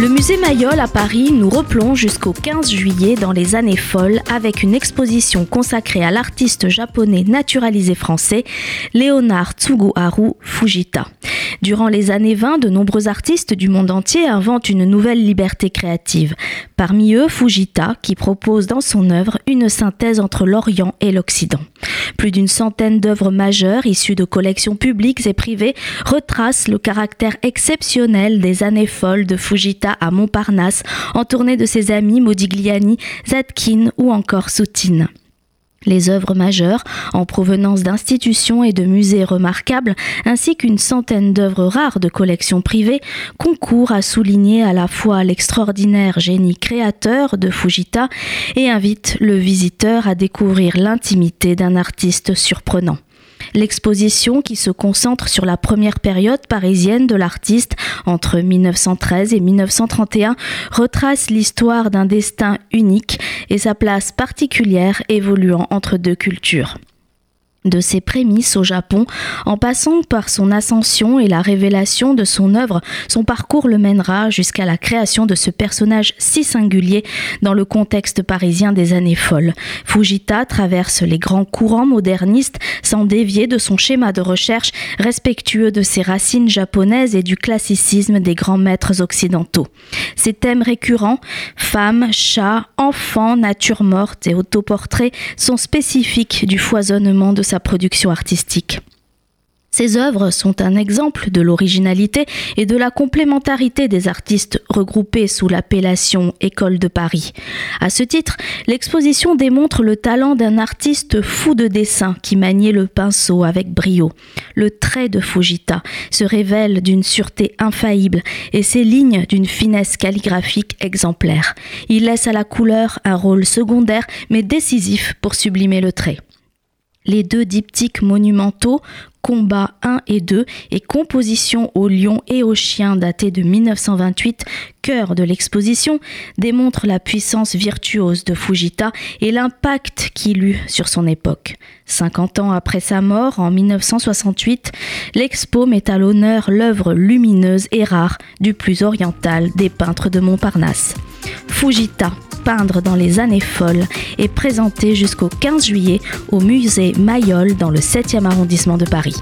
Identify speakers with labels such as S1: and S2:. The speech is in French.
S1: Le musée Mayol à Paris nous replonge jusqu'au 15 juillet dans les années folles avec une exposition consacrée à l'artiste japonais naturalisé français Léonard Tsuguharu Fujita. Durant les années 20, de nombreux artistes du monde entier inventent une nouvelle liberté créative. Parmi eux, Fujita, qui propose dans son œuvre une synthèse entre l'Orient et l'Occident. Plus d'une centaine d'œuvres majeures issues de collections publiques et privées retracent le caractère exceptionnel des années folles de Fujita à Montparnasse, en tournée de ses amis Modigliani, Zadkine ou encore Soutine. Les œuvres majeures, en provenance d'institutions et de musées remarquables, ainsi qu'une centaine d'œuvres rares de collections privées, concourent à souligner à la fois l'extraordinaire génie créateur de Fujita et invitent le visiteur à découvrir l'intimité d'un artiste surprenant. L'exposition, qui se concentre sur la première période parisienne de l'artiste entre 1913 et 1931, retrace l'histoire d'un destin unique et sa place particulière évoluant entre deux cultures de ses prémices au Japon, en passant par son ascension et la révélation de son œuvre, son parcours le mènera jusqu'à la création de ce personnage si singulier dans le contexte parisien des années folles. Fujita traverse les grands courants modernistes sans dévier de son schéma de recherche respectueux de ses racines japonaises et du classicisme des grands maîtres occidentaux. Ses thèmes récurrents, femmes, chats, enfants, nature morte et autoportraits, sont spécifiques du foisonnement de sa production artistique. Ces œuvres sont un exemple de l'originalité et de la complémentarité des artistes regroupés sous l'appellation École de Paris. À ce titre, l'exposition démontre le talent d'un artiste fou de dessin qui maniait le pinceau avec brio. Le trait de Fujita se révèle d'une sûreté infaillible et ses lignes d'une finesse calligraphique exemplaire. Il laisse à la couleur un rôle secondaire mais décisif pour sublimer le trait. Les deux diptyques monumentaux, Combat 1 et 2 et Composition au lion et au chien datés de 1928, cœur de l'exposition, démontrent la puissance virtuose de Fujita et l'impact qu'il eut sur son époque. 50 ans après sa mort, en 1968, l'expo met à l'honneur l'œuvre lumineuse et rare du plus oriental des peintres de Montparnasse. Fujita, peindre dans les années folles est présenté jusqu'au 15 juillet au musée Mayol dans le 7e arrondissement de Paris.